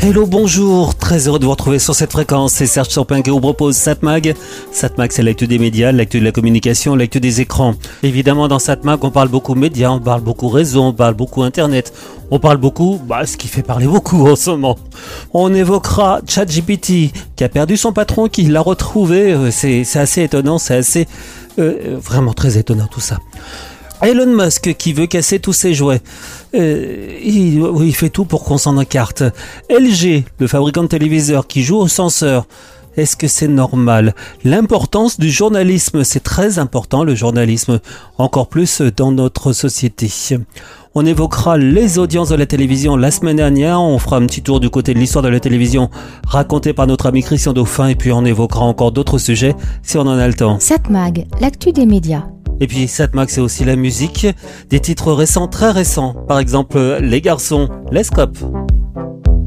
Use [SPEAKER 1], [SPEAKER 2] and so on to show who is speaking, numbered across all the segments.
[SPEAKER 1] Hello, bonjour, très heureux de vous retrouver sur cette fréquence. C'est Serge Champin qui vous propose Satmag. Satmag, c'est l'actu des médias, l'actu de la communication, l'actu des écrans. Évidemment, dans Satmag, on parle beaucoup médias, on parle beaucoup réseau, on parle beaucoup internet, on parle beaucoup, bah, ce qui fait parler beaucoup en ce moment. On évoquera ChatGPT, qui a perdu son patron, qui l'a retrouvé. Euh, c'est assez étonnant, c'est assez, euh, vraiment très étonnant tout ça. Elon Musk qui veut casser tous ses jouets. Euh, il, fait tout pour qu'on s'en écarte. LG, le fabricant de téléviseurs qui joue au censeur. Est-ce que c'est normal? L'importance du journalisme, c'est très important le journalisme, encore plus dans notre société. On évoquera les audiences de la télévision la semaine dernière, on fera un petit tour du côté de l'histoire de la télévision racontée par notre ami Christian Dauphin et puis on évoquera encore d'autres sujets si on en a le temps.
[SPEAKER 2] Satmag, l'actu des médias.
[SPEAKER 1] Et puis Satmag, c'est aussi la musique, des titres récents, très récents. Par exemple, Les Garçons, Les Scopes.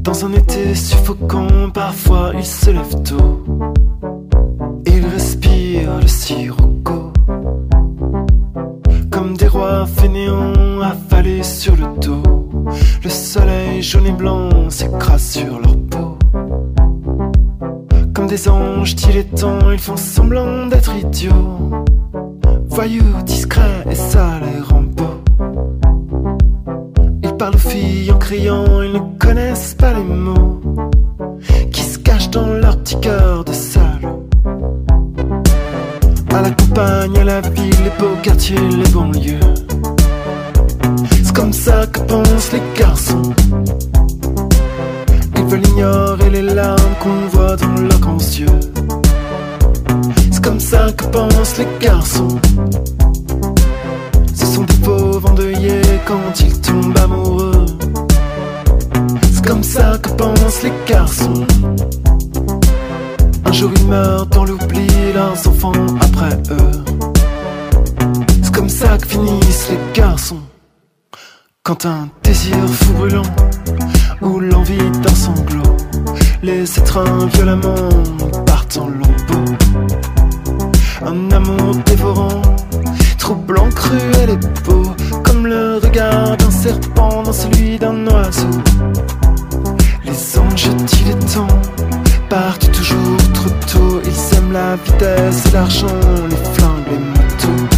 [SPEAKER 3] Dans un été suffocant, parfois il se lève tôt. Il respire le sirocco. Comme des rois fainéants affalés sur le dos. Le soleil jaune et blanc s'écrase sur leur peau. Des anges dilettants, ils font semblant d'être idiots. Voyous, discret et sale et rambo. Ils parlent aux filles en criant, ils ne connaissent pas les mots qui se cachent dans leur petit cœur de salauds. À la campagne, à la ville, les beaux quartiers, les banlieues. C'est comme ça que pensent les garçons. Ils veulent ignorer les larmes qu'on voit dans leurs grands yeux comme ça que pensent les garçons. Ce sont des pauvres endeuillés quand ils tombent amoureux. C'est comme ça que pensent les garçons. Un jour ils meurent dans l'oubli, leurs enfants après eux. C'est comme ça que finissent les garçons. Quand un désir fou brûlant ou l'envie d'un sanglot les étreint violemment partent en lambeaux. Un amour dévorant, troublant, cruel et beau, comme le regard d'un serpent dans celui d'un oiseau. Les anges dilettants partent toujours trop tôt, ils aiment la vitesse l'argent, les flingues, les motos.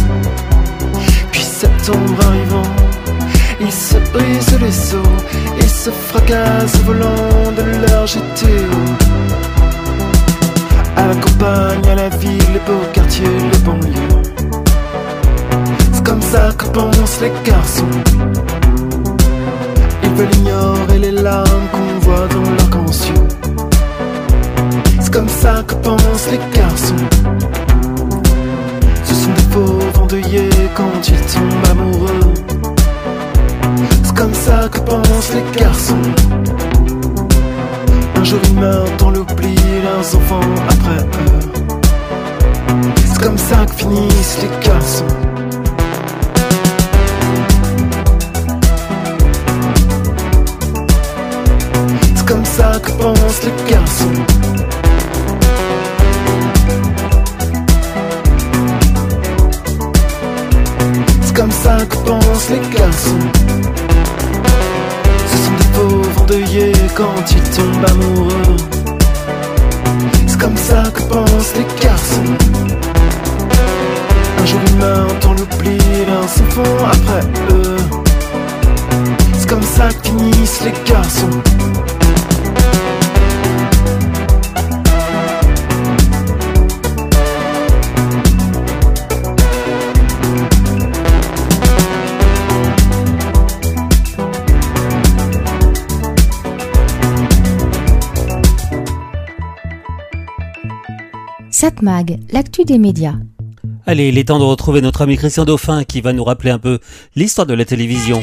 [SPEAKER 3] Puis septembre arrivant, ils se brisent les os se fracassent au volant de leur GTO. À la campagne, à la ville, les beaux quartiers, les banlieues. C'est comme ça que pensent les garçons. Ils veulent ignorer les larmes qu'on voit dans yeux. C'est comme ça que pensent les garçons. Ce sont des pauvres endeuillés quand ils tombent amoureux. C'est comme ça que pensent les garçons. Un jour ils meurent dans l'oubli, leurs enfants après eux. C'est comme ça que finissent les garçons. C'est comme ça que pensent les garçons. C'est comme ça que pensent les garçons. Quand ils tombent amoureux. C'est comme ça que pensent les garçons. Un jour ils meurent dans l'oubli, leurs enfants après eux. C'est comme ça que les garçons.
[SPEAKER 2] Satmag, l'actu des médias.
[SPEAKER 1] Allez, il est temps de retrouver notre ami Christian Dauphin qui va nous rappeler un peu l'histoire de la télévision.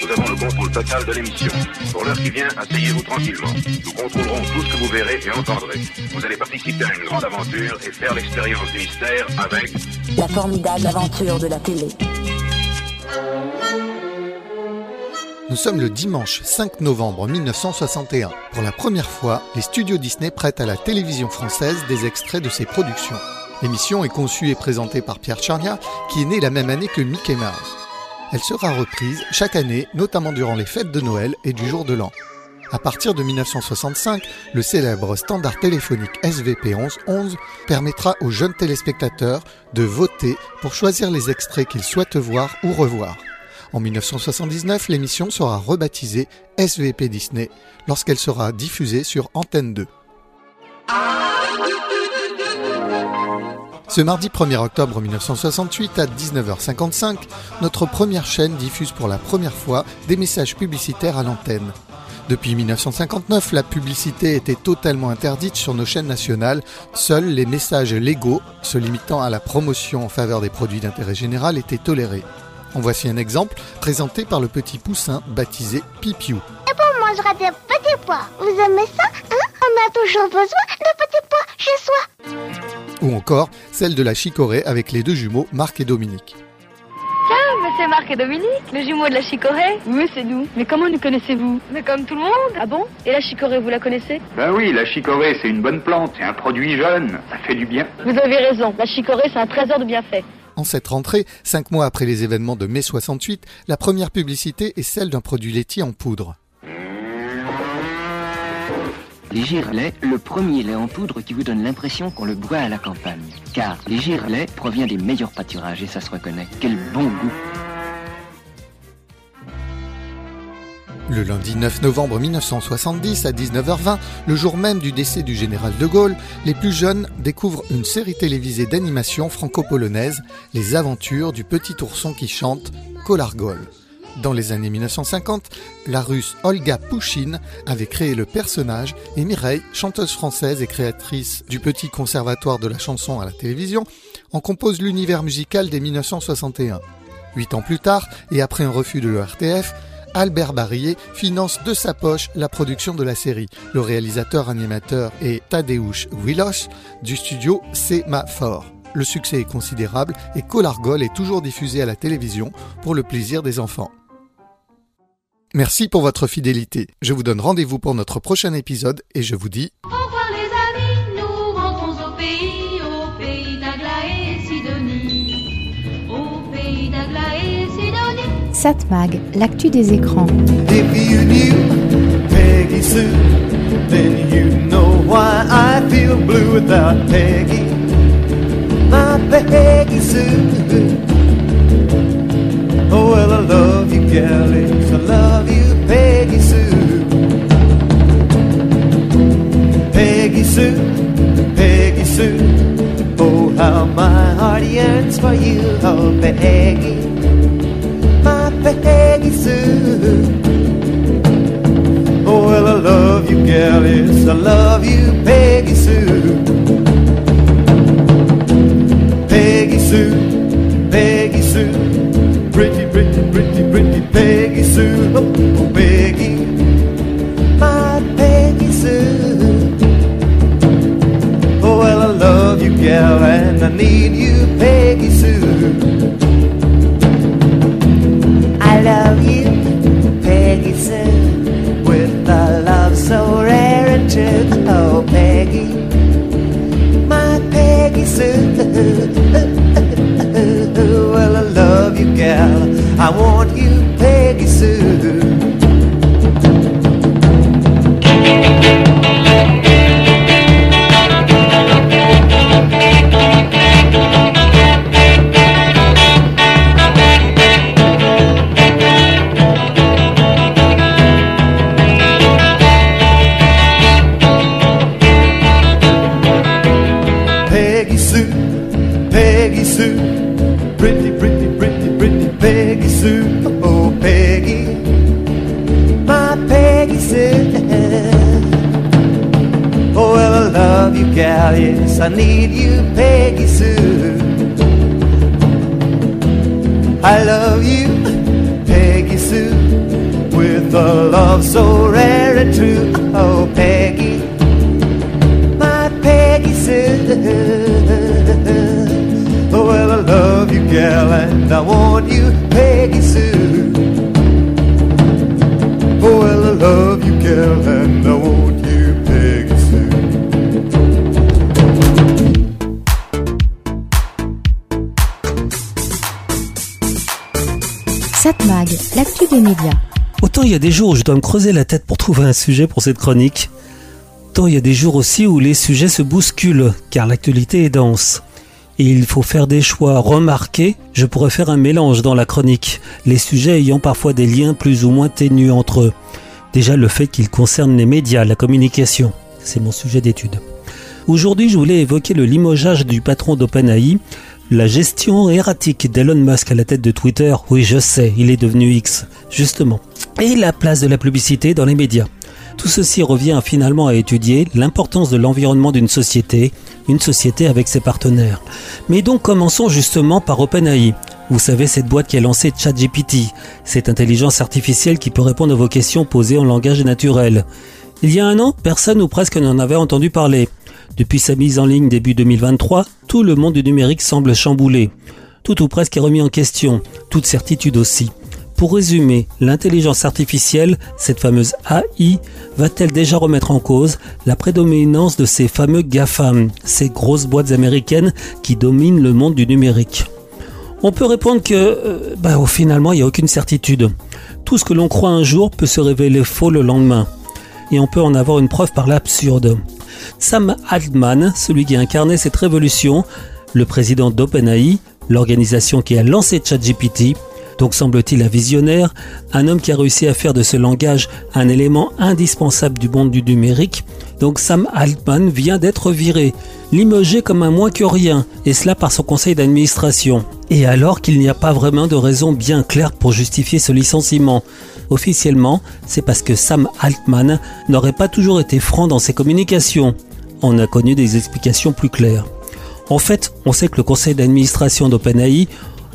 [SPEAKER 4] Nous avons le contrôle total de l'émission. Pour l'heure qui vient, asseyez-vous tranquillement. Nous contrôlerons tout ce que vous verrez et entendrez. Vous allez participer à une grande aventure et faire l'expérience du mystère avec
[SPEAKER 5] La formidable aventure de la télé. Nous sommes le dimanche 5 novembre 1961. Pour la première fois, les studios Disney prêtent à la télévision française des extraits de ses productions. L'émission est conçue et présentée par Pierre Charnia, qui est né la même année que Mickey Mouse. Elle sera reprise chaque année, notamment durant les fêtes de Noël et du jour de l'an. À partir de 1965, le célèbre standard téléphonique SVP 1111 permettra aux jeunes téléspectateurs de voter pour choisir les extraits qu'ils souhaitent voir ou revoir. En 1979, l'émission sera rebaptisée SVP Disney lorsqu'elle sera diffusée sur Antenne 2. Ce mardi 1er octobre 1968 à 19h55, notre première chaîne diffuse pour la première fois des messages publicitaires à l'antenne. Depuis 1959, la publicité était totalement interdite sur nos chaînes nationales. Seuls les messages légaux, se limitant à la promotion en faveur des produits d'intérêt général, étaient tolérés. En voici un exemple présenté par le petit poussin baptisé Pipiou.
[SPEAKER 6] Et pour mangera des petits pois. Vous aimez ça hein? On a toujours besoin de petits pois chez soi.
[SPEAKER 5] Ou encore celle de la chicorée avec les deux jumeaux Marc et Dominique.
[SPEAKER 7] Tiens, mais c'est Marc et Dominique, les jumeaux de la chicorée Oui, c'est nous. Mais comment nous connaissez-vous? Mais comme tout le monde. Ah bon? Et la chicorée, vous la connaissez?
[SPEAKER 4] Ben oui, la chicorée, c'est une bonne plante, c'est un produit jeune, ça fait du bien.
[SPEAKER 7] Vous avez raison, la chicorée, c'est un trésor de bienfaits.
[SPEAKER 5] En cette rentrée, cinq mois après les événements de mai 68, la première publicité est celle d'un produit laitier en poudre.
[SPEAKER 8] Les lait, le premier lait en poudre qui vous donne l'impression qu'on le boit à la campagne. Car les lait provient des meilleurs pâturages et ça se reconnaît. Quel bon goût
[SPEAKER 5] Le lundi 9 novembre 1970 à 19h20, le jour même du décès du général de Gaulle, les plus jeunes découvrent une série télévisée d'animation franco-polonaise, Les aventures du petit ourson qui chante, Kolargol. Dans les années 1950, la russe Olga Pouchine avait créé le personnage et Mireille, chanteuse française et créatrice du petit conservatoire de la chanson à la télévision, en compose l'univers musical dès 1961. Huit ans plus tard, et après un refus de l'ERTF, Albert Barillet finance de sa poche la production de la série. Le réalisateur animateur est Tadeusz Wilos du studio Fort. Le succès est considérable et Colargol est toujours diffusé à la télévision pour le plaisir des enfants. Merci pour votre fidélité. Je vous donne rendez-vous pour notre prochain épisode et je vous dis...
[SPEAKER 3] Peggy. My Peggy Sue. Oh, well, I love you, galleys. I love you, Peggy Sue. Peggy Sue, Peggy Sue. Oh, how my heart yearns for you, oh, Peggy. Peggy Sue. Oh, well, I love you, galleys. I love you, Peggy Sue. Peggy Sue, Peggy Sue pretty, pretty, pretty, pretty Peggy Sue. Oh, oh, Peggy, my Peggy Sue. Oh, well, I love you, gal, and I need you, Peggy Sue.
[SPEAKER 9] Love you, Peggy Sue, with a love so rare and true. Oh, Peggy, my Peggy Sue. well, I love you, gal. I want you, Peggy Sue.
[SPEAKER 3] Yes, I need you, Peggy Sue. I love you, Peggy Sue, with a love so rare and true. Oh, Peggy, my Peggy Sue. Oh, well, I love you, gal, and I want you,
[SPEAKER 1] Autant il y a des jours où je dois me creuser la tête pour trouver un sujet pour cette chronique, autant il y a des jours aussi où les sujets se bousculent, car l'actualité est dense. Et il faut faire des choix remarqués, je pourrais faire un mélange dans la chronique, les sujets ayant parfois des liens plus ou moins ténus entre eux. Déjà le fait qu'ils concernent les médias, la communication, c'est mon sujet d'étude. Aujourd'hui, je voulais évoquer le limogeage du patron d'OpenAI, la gestion erratique d'Elon Musk à la tête de Twitter. Oui, je sais, il est devenu X, justement. Et la place de la publicité dans les médias. Tout ceci revient finalement à étudier l'importance de l'environnement d'une société, une société avec ses partenaires. Mais donc commençons justement par OpenAI. Vous savez, cette boîte qui a lancé ChatGPT, cette intelligence artificielle qui peut répondre à vos questions posées en langage naturel. Il y a un an, personne ou presque n'en avait entendu parler. Depuis sa mise en ligne début 2023, tout le monde du numérique semble chamboulé. Tout ou presque est remis en question, toute certitude aussi. Pour résumer, l'intelligence artificielle, cette fameuse AI, va-t-elle déjà remettre en cause la prédominance de ces fameux GAFAM, ces grosses boîtes américaines qui dominent le monde du numérique? On peut répondre que, euh, bah, finalement, il n'y a aucune certitude. Tout ce que l'on croit un jour peut se révéler faux le lendemain. Et on peut en avoir une preuve par l'absurde. Sam Altman, celui qui a incarné cette révolution, le président d'OpenAI, l'organisation qui a lancé ChatGPT, donc semble-t-il un visionnaire, un homme qui a réussi à faire de ce langage un élément indispensable du monde du numérique. Donc Sam Altman vient d'être viré, limogé comme un moins que rien, et cela par son conseil d'administration. Et alors qu'il n'y a pas vraiment de raison bien claire pour justifier ce licenciement. Officiellement, c'est parce que Sam Altman n'aurait pas toujours été franc dans ses communications. On a connu des explications plus claires. En fait, on sait que le conseil d'administration d'OpenAI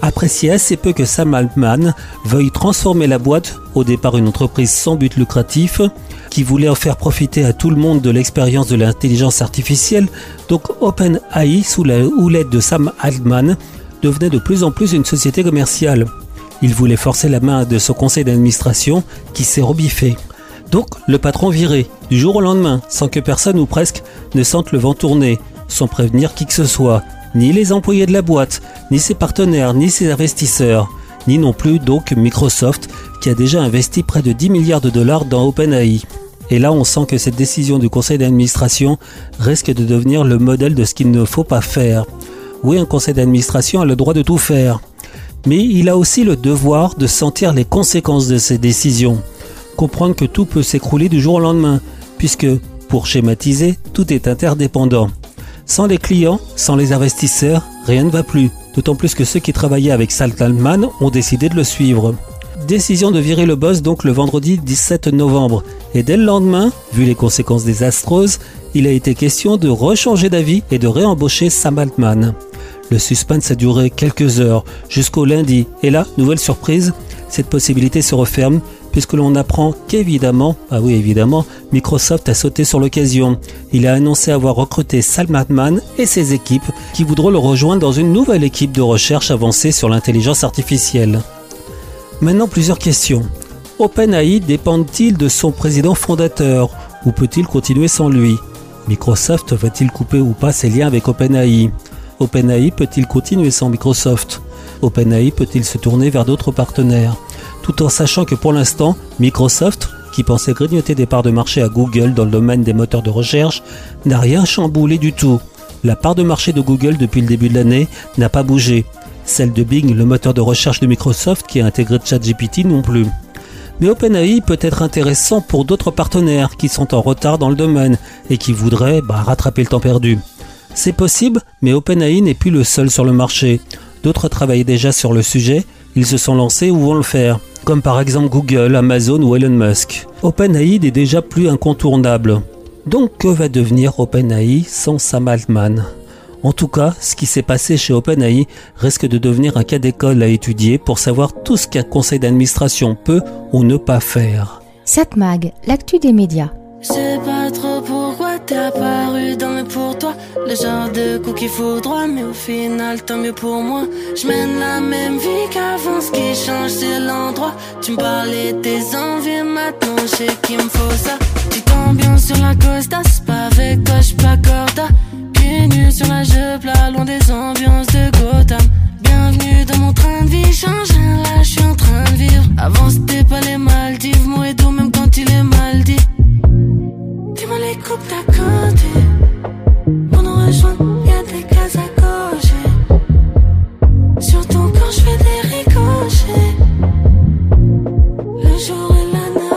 [SPEAKER 1] appréciait assez peu que Sam Altman veuille transformer la boîte, au départ une entreprise sans but lucratif, qui voulait en faire profiter à tout le monde de l'expérience de l'intelligence artificielle, donc OpenAI, sous la houlette de Sam Altman, devenait de plus en plus une société commerciale. Il voulait forcer la main de son conseil d'administration qui s'est rebiffé. Donc le patron viré, du jour au lendemain, sans que personne ou presque ne sente le vent tourner, sans prévenir qui que ce soit, ni les employés de la boîte, ni ses partenaires, ni ses investisseurs, ni non plus donc Microsoft qui a déjà investi près de 10 milliards de dollars dans OpenAI. Et là, on sent que cette décision du conseil d'administration risque de devenir le modèle de ce qu'il ne faut pas faire. Oui, un conseil d'administration a le droit de tout faire. Mais il a aussi le devoir de sentir les conséquences de ses décisions. Comprendre que tout peut s'écrouler du jour au lendemain, puisque, pour schématiser, tout est interdépendant. Sans les clients, sans les investisseurs, rien ne va plus. D'autant plus que ceux qui travaillaient avec Saltalman ont décidé de le suivre. Décision de virer le boss donc le vendredi 17 novembre. Et dès le lendemain, vu les conséquences désastreuses, il a été question de rechanger d'avis et de réembaucher Sam Altman. Le suspense a duré quelques heures, jusqu'au lundi. Et là, nouvelle surprise, cette possibilité se referme puisque l'on apprend qu'évidemment, ah oui évidemment, Microsoft a sauté sur l'occasion. Il a annoncé avoir recruté Sam Altman et ses équipes qui voudront le rejoindre dans une nouvelle équipe de recherche avancée sur l'intelligence artificielle. Maintenant plusieurs questions. OpenAI dépend-il de son président fondateur ou peut-il continuer sans lui? Microsoft va-t-il couper ou pas ses liens avec OpenAI? OpenAI peut-il continuer sans Microsoft? OpenAI peut-il se tourner vers d'autres partenaires? Tout en sachant que pour l'instant, Microsoft, qui pensait grignoter des parts de marché à Google dans le domaine des moteurs de recherche, n'a rien chamboulé du tout. La part de marché de Google depuis le début de l'année n'a pas bougé. Celle de Bing, le moteur de recherche de Microsoft qui a intégré ChatGPT non plus. Mais OpenAI peut être intéressant pour d'autres partenaires qui sont en retard dans le domaine et qui voudraient bah, rattraper le temps perdu. C'est possible, mais OpenAI n'est plus le seul sur le marché. D'autres travaillent déjà sur le sujet, ils se sont lancés ou vont le faire, comme par exemple Google, Amazon ou Elon Musk. OpenAI n'est déjà plus incontournable. Donc que va devenir OpenAI sans Sam Altman? En tout cas, ce qui s'est passé chez OpenAI risque de devenir un cas d'école à étudier pour savoir tout ce qu'un conseil d'administration peut ou ne pas faire.
[SPEAKER 2] Satmag, l'actu des médias.
[SPEAKER 10] pas trop t'es apparu dans mes pour toi. Le genre de coup qu'il faut droit, mais au final, tant mieux pour moi. Je mène la même vie qu'avant, ce qui change, c'est l'endroit. Tu me parlais des envies, maintenant, je sais qu'il me faut ça. Tu t'ambiances sur la costa, c'est pas avec toi, je pas corda. Pieds sur la jupe, là, loin des ambiances de Gotham. Bienvenue dans mon train de vie, change là, je suis en train de vivre. Avant, c'était pas les Maldives, moi et même quand il est mal dit. Tu les coupes d'à côté. Pour nous rejoindre, y'a des cases à cocher. Sur ton corps, je fais des ricochets. Le jour et la nuit.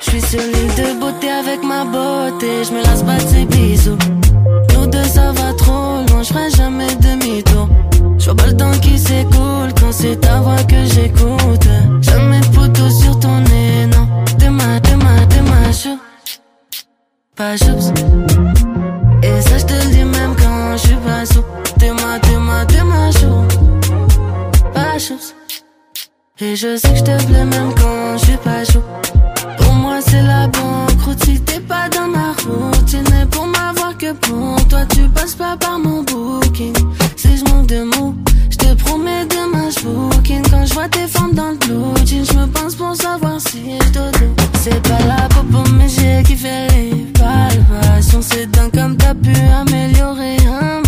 [SPEAKER 10] Je suis sur l'île de beauté avec ma beauté. Je me lasse pas de ses bisous. Nous deux, ça va trop loin. Je ferai jamais demi-tour. Je vois pas le temps qui s'écoule quand c'est ta voix que j'écoute. Jamais photo Pas choups. Et ça je te le dis même quand je suis pas sous. T'es ma, t'es ma, t'es ma. Pas choups. Et je sais que je te plais même quand je suis pas chaud. Pour moi c'est la banqueroute si t'es pas dans ma routine. Pour m'avoir que pour toi tu passes pas par mon booking. Si je manque de mots, te promets demain je booking. Quand je vois tes femmes dans le blue jean, je me pense pour savoir si je dodo. C'est pas la mes yeux qui fait les palpations. C'est dingue comme t'as pu améliorer un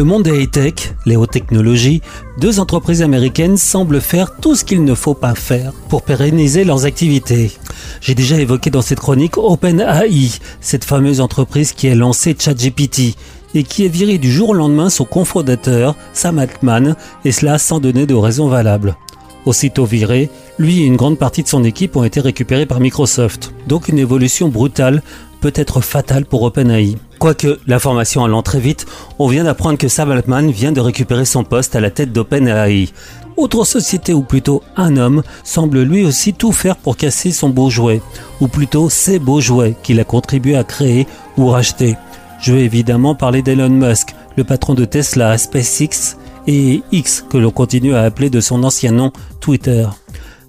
[SPEAKER 10] le
[SPEAKER 1] monde des high-tech, les hautes technologies, deux entreprises américaines semblent faire tout ce qu'il ne faut pas faire pour pérenniser leurs activités. J'ai déjà évoqué dans cette chronique OpenAI, cette fameuse entreprise qui a lancé ChatGPT et qui a viré du jour au lendemain son cofondateur, Sam Altman, et cela sans donner de raison valable. Aussitôt viré, lui et une grande partie de son équipe ont été récupérés par Microsoft. Donc une évolution brutale peut être fatale pour OpenAI. Quoique l'information allant très vite, on vient d'apprendre que Sam Altman vient de récupérer son poste à la tête d'OpenAI. Autre société, ou plutôt un homme, semble lui aussi tout faire pour casser son beau jouet, ou plutôt ses beaux jouets qu'il a contribué à créer ou racheter. Je vais évidemment parler d'Elon Musk, le patron de Tesla, SpaceX et X que l'on continue à appeler de son ancien nom Twitter.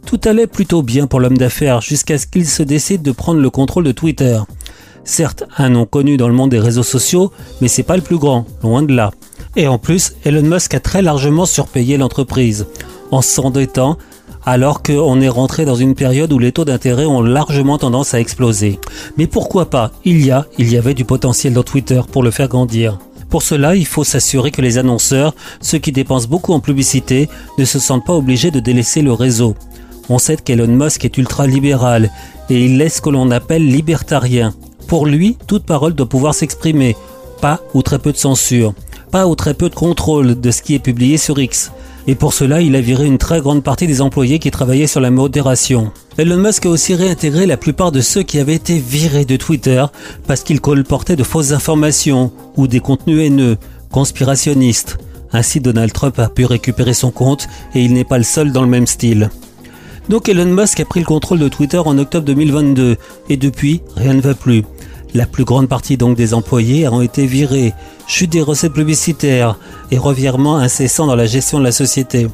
[SPEAKER 1] Tout allait plutôt bien pour l'homme d'affaires jusqu'à ce qu'il se décide de prendre le contrôle de Twitter. Certes, un nom connu dans le monde des réseaux sociaux, mais c'est pas le plus grand, loin de là. Et en plus, Elon Musk a très largement surpayé l'entreprise, en s'endettant alors qu'on est rentré dans une période où les taux d'intérêt ont largement tendance à exploser. Mais pourquoi pas? Il y a, il y avait du potentiel dans Twitter pour le faire grandir. Pour cela, il faut s'assurer que les annonceurs, ceux qui dépensent beaucoup en publicité, ne se sentent pas obligés de délaisser le réseau. On sait qu'Elon Musk est ultra-libéral et il laisse ce que l'on appelle libertarien. Pour lui, toute parole doit pouvoir s'exprimer, pas ou très peu de censure, pas ou très peu de contrôle de ce qui est publié sur X. Et pour cela, il a viré une très grande partie des employés qui travaillaient sur la modération. Elon Musk a aussi réintégré la plupart de ceux qui avaient été virés de Twitter parce qu'ils colportaient de fausses informations ou des contenus haineux, conspirationnistes. Ainsi, Donald Trump a pu récupérer son compte et il n'est pas le seul dans le même style. Donc Elon Musk a pris le contrôle de Twitter en octobre 2022 et depuis, rien ne va plus. La plus grande partie donc des employés ont été virés, chute des recettes publicitaires et revirement incessant dans la gestion de la société.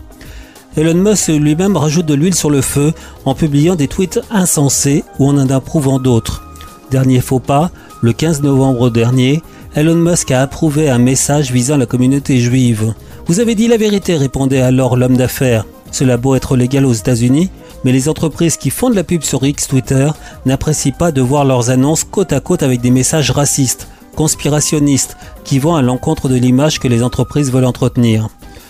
[SPEAKER 1] Elon Musk lui-même rajoute de l'huile sur le feu en publiant des tweets insensés ou en en approuvant d'autres. Dernier faux pas, le 15 novembre dernier, Elon Musk a approuvé un message visant la communauté juive. Vous avez dit la vérité, répondait alors l'homme d'affaires. Cela a beau être légal aux États-Unis, mais les entreprises qui font de la pub sur X Twitter n'apprécient pas de voir leurs annonces côte à côte avec des messages racistes, conspirationnistes, qui vont à l'encontre de l'image que les entreprises veulent entretenir.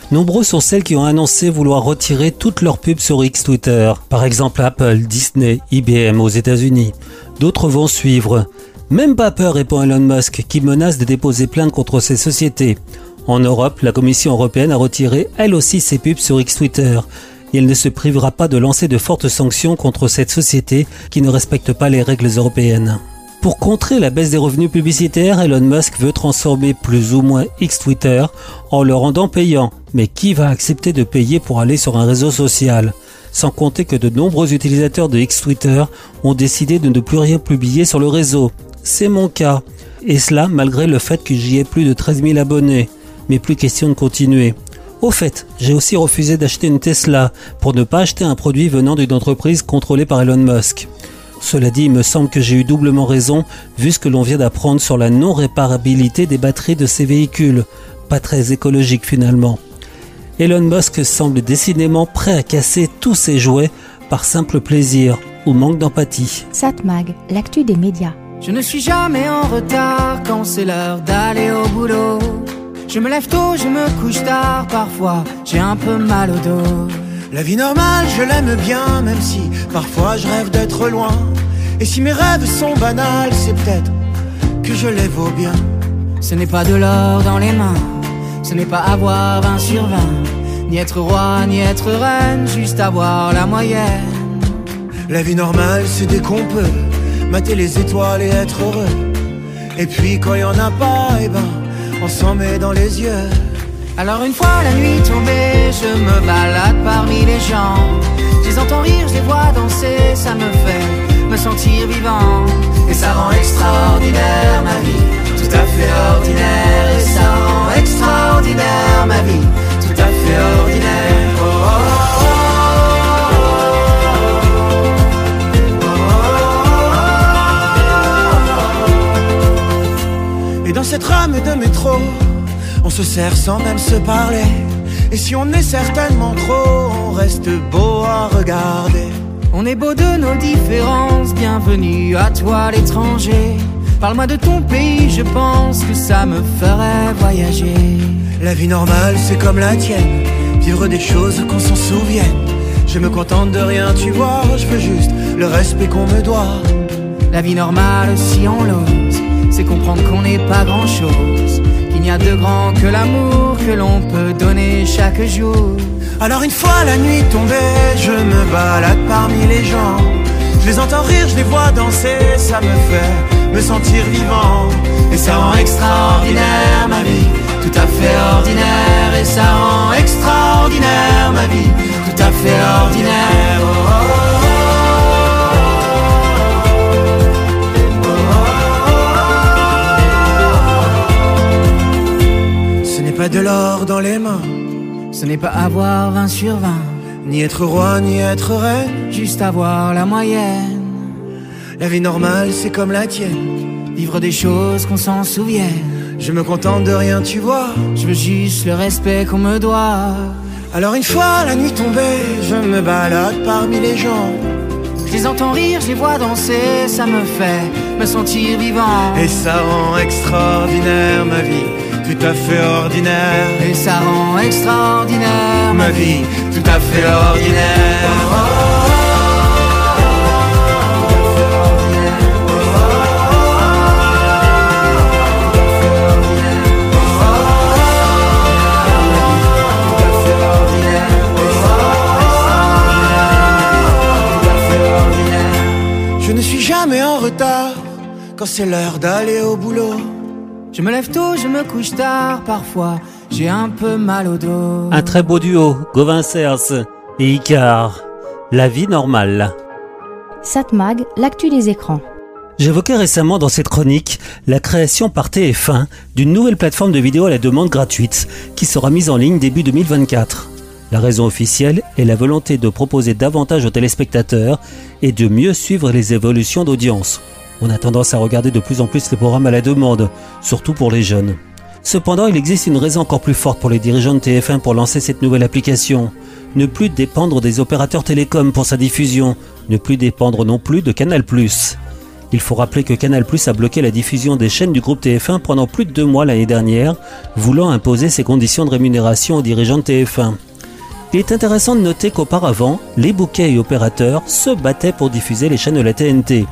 [SPEAKER 1] Nombreux sont celles qui ont annoncé vouloir retirer toutes leurs pubs sur X Twitter, par exemple Apple, Disney, IBM aux États-Unis. D'autres vont suivre. Même pas peur, répond Elon Musk, qui menace de déposer plainte contre ces sociétés. En Europe, la Commission européenne a retiré elle aussi ses pubs sur X Twitter. Et elle ne se privera pas de lancer de fortes sanctions contre cette société qui ne respecte pas les règles européennes. Pour contrer la baisse des revenus publicitaires, Elon Musk veut transformer plus ou moins X Twitter en le rendant payant. Mais qui va accepter de payer pour aller sur un réseau social? Sans compter que de nombreux utilisateurs de X Twitter ont décidé de ne plus rien publier sur le réseau. C'est mon cas. Et cela malgré le fait que j'y ai plus de 13 000 abonnés. Mais plus question de continuer. Au fait, j'ai aussi refusé d'acheter une Tesla pour ne pas acheter un produit venant d'une entreprise contrôlée par Elon Musk. Cela dit, il me semble que j'ai eu doublement raison vu ce que l'on vient d'apprendre sur la non-réparabilité des batteries de ces véhicules. Pas très écologique finalement. Elon Musk semble décidément prêt à casser tous ses jouets par simple plaisir ou manque d'empathie.
[SPEAKER 11] Satmag, l'actu des médias.
[SPEAKER 12] Je ne suis jamais en retard quand c'est l'heure d'aller au boulot. Je me lève tôt, je me couche tard, parfois j'ai un peu mal au dos.
[SPEAKER 13] La vie normale, je l'aime bien, même si parfois je rêve d'être loin. Et si mes rêves sont banals, c'est peut-être que je les vaux bien.
[SPEAKER 12] Ce n'est pas de l'or dans les mains, ce n'est pas avoir 20 sur 20, ni être roi, ni être reine, juste avoir la moyenne.
[SPEAKER 13] La vie normale, c'est dès qu'on peut mater les étoiles et être heureux. Et puis quand il y en a pas, eh ben, on s'en met dans les yeux.
[SPEAKER 12] Alors une fois la nuit tombée, je me balade parmi les gens. Je les entends rire, je les vois danser, ça me fait me sentir vivant. Et ça rend extraordinaire ma vie, tout à fait ordinaire. Et ça rend extraordinaire ma vie, tout à fait ordinaire.
[SPEAKER 13] Dans cette rame de métro, on se sert sans même se parler. Et si on est certainement trop, on reste beau à regarder.
[SPEAKER 12] On est beau de nos différences, bienvenue à toi l'étranger. Parle-moi de ton pays, je pense que ça me ferait voyager.
[SPEAKER 13] La vie normale, c'est comme la tienne, vivre des choses qu'on s'en souvienne. Je me contente de rien, tu vois, je veux juste le respect qu'on me doit.
[SPEAKER 12] La vie normale, si on l'ose, c'est comprendre qu'on n'est pas grand-chose. Qu'il n'y a de grand que l'amour que l'on peut donner chaque jour.
[SPEAKER 13] Alors une fois la nuit tombée, je me balade parmi les gens. Je les entends rire, je les vois danser, ça me fait me sentir vivant.
[SPEAKER 12] Et ça rend extraordinaire ma vie, tout à fait ordinaire. Et ça rend extraordinaire ma vie, tout à fait ordinaire.
[SPEAKER 13] De l'or dans les mains.
[SPEAKER 12] Ce n'est pas avoir 20 sur 20,
[SPEAKER 13] ni être roi, ni être reine,
[SPEAKER 12] juste avoir la moyenne.
[SPEAKER 13] La vie normale, c'est comme la tienne,
[SPEAKER 12] vivre des choses qu'on s'en souvienne.
[SPEAKER 13] Je me contente de rien, tu vois.
[SPEAKER 12] Je veux juste le respect qu'on me doit.
[SPEAKER 13] Alors une fois la nuit tombée, je me balade parmi les gens.
[SPEAKER 12] Je les entends rire, je les vois danser, ça me fait me sentir vivant.
[SPEAKER 13] Et ça rend extraordinaire ma vie tout à fait ordinaire.
[SPEAKER 12] Et ça rend extraordinaire
[SPEAKER 13] ma vie, tout à fait ordinaire. Oh, oh, Je ne suis jamais en retard quand c'est l'heure d'aller au boulot.
[SPEAKER 12] Je me lève tôt, je me couche tard, parfois j'ai un peu mal au dos.
[SPEAKER 1] Un très beau duo, Gauvin Cers et Icar. La vie normale.
[SPEAKER 11] Satmag, l'actu des écrans.
[SPEAKER 1] J'évoquais récemment dans cette chronique la création par TF1 d'une nouvelle plateforme de vidéo à la demande gratuite qui sera mise en ligne début 2024. La raison officielle est la volonté de proposer davantage aux téléspectateurs et de mieux suivre les évolutions d'audience. On a tendance à regarder de plus en plus les programmes à la demande, surtout pour les jeunes. Cependant, il existe une raison encore plus forte pour les dirigeants de TF1 pour lancer cette nouvelle application. Ne plus dépendre des opérateurs télécoms pour sa diffusion, ne plus dépendre non plus de Canal+. Il faut rappeler que Canal+ a bloqué la diffusion des chaînes du groupe TF1 pendant plus de deux mois l'année dernière, voulant imposer ses conditions de rémunération aux dirigeants de TF1. Il est intéressant de noter qu'auparavant, les bouquets et opérateurs se battaient pour diffuser les chaînes de la TNT.